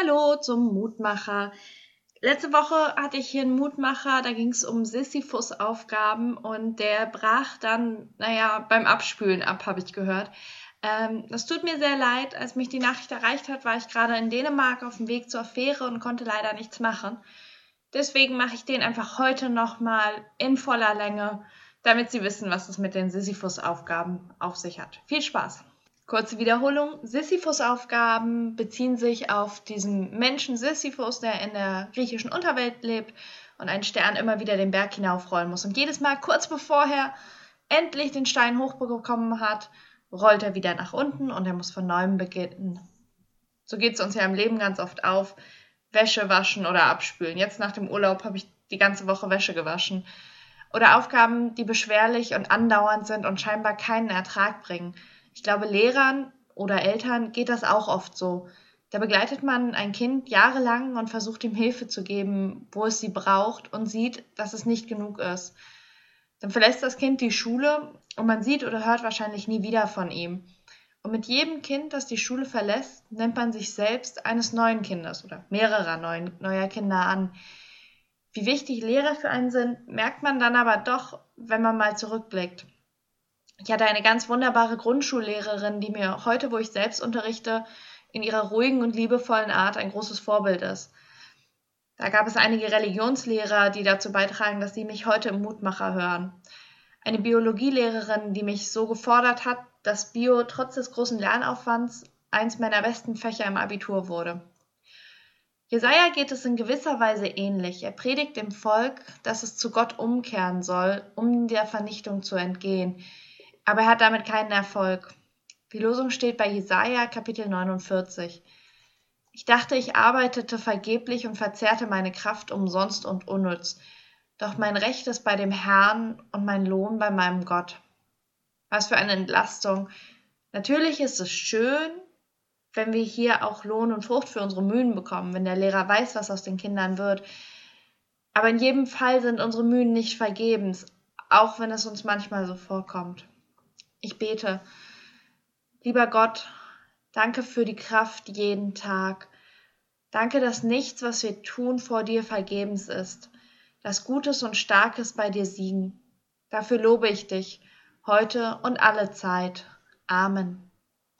Hallo zum Mutmacher. Letzte Woche hatte ich hier einen Mutmacher, da ging es um Sisyphus-Aufgaben und der brach dann, naja, beim Abspülen ab, habe ich gehört. Ähm, das tut mir sehr leid. Als mich die Nachricht erreicht hat, war ich gerade in Dänemark auf dem Weg zur Fähre und konnte leider nichts machen. Deswegen mache ich den einfach heute nochmal in voller Länge, damit Sie wissen, was es mit den Sisyphus-Aufgaben auf sich hat. Viel Spaß! Kurze Wiederholung. Sisyphus-Aufgaben beziehen sich auf diesen Menschen Sisyphus, der in der griechischen Unterwelt lebt und einen Stern immer wieder den Berg hinaufrollen muss. Und jedes Mal, kurz bevor er endlich den Stein hochbekommen hat, rollt er wieder nach unten und er muss von neuem beginnen. So geht es uns ja im Leben ganz oft auf. Wäsche waschen oder abspülen. Jetzt nach dem Urlaub habe ich die ganze Woche Wäsche gewaschen. Oder Aufgaben, die beschwerlich und andauernd sind und scheinbar keinen Ertrag bringen. Ich glaube, Lehrern oder Eltern geht das auch oft so. Da begleitet man ein Kind jahrelang und versucht ihm Hilfe zu geben, wo es sie braucht und sieht, dass es nicht genug ist. Dann verlässt das Kind die Schule und man sieht oder hört wahrscheinlich nie wieder von ihm. Und mit jedem Kind, das die Schule verlässt, nennt man sich selbst eines neuen Kindes oder mehrerer neuen, neuer Kinder an. Wie wichtig Lehrer für einen sind, merkt man dann aber doch, wenn man mal zurückblickt. Ich hatte eine ganz wunderbare Grundschullehrerin, die mir heute, wo ich selbst unterrichte, in ihrer ruhigen und liebevollen Art ein großes Vorbild ist. Da gab es einige Religionslehrer, die dazu beitragen, dass sie mich heute im Mutmacher hören. Eine Biologielehrerin, die mich so gefordert hat, dass Bio trotz des großen Lernaufwands eins meiner besten Fächer im Abitur wurde. Jesaja geht es in gewisser Weise ähnlich. Er predigt dem Volk, dass es zu Gott umkehren soll, um der Vernichtung zu entgehen aber er hat damit keinen Erfolg. Die Losung steht bei Jesaja Kapitel 49. Ich dachte, ich arbeitete vergeblich und verzehrte meine Kraft umsonst und unnütz. Doch mein Recht ist bei dem Herrn und mein Lohn bei meinem Gott. Was für eine Entlastung. Natürlich ist es schön, wenn wir hier auch Lohn und Frucht für unsere Mühen bekommen, wenn der Lehrer weiß, was aus den Kindern wird. Aber in jedem Fall sind unsere Mühen nicht vergebens, auch wenn es uns manchmal so vorkommt. Ich bete. Lieber Gott, danke für die Kraft jeden Tag. Danke, dass nichts, was wir tun, vor dir vergebens ist, dass Gutes und Starkes bei dir siegen. Dafür lobe ich dich, heute und alle Zeit. Amen.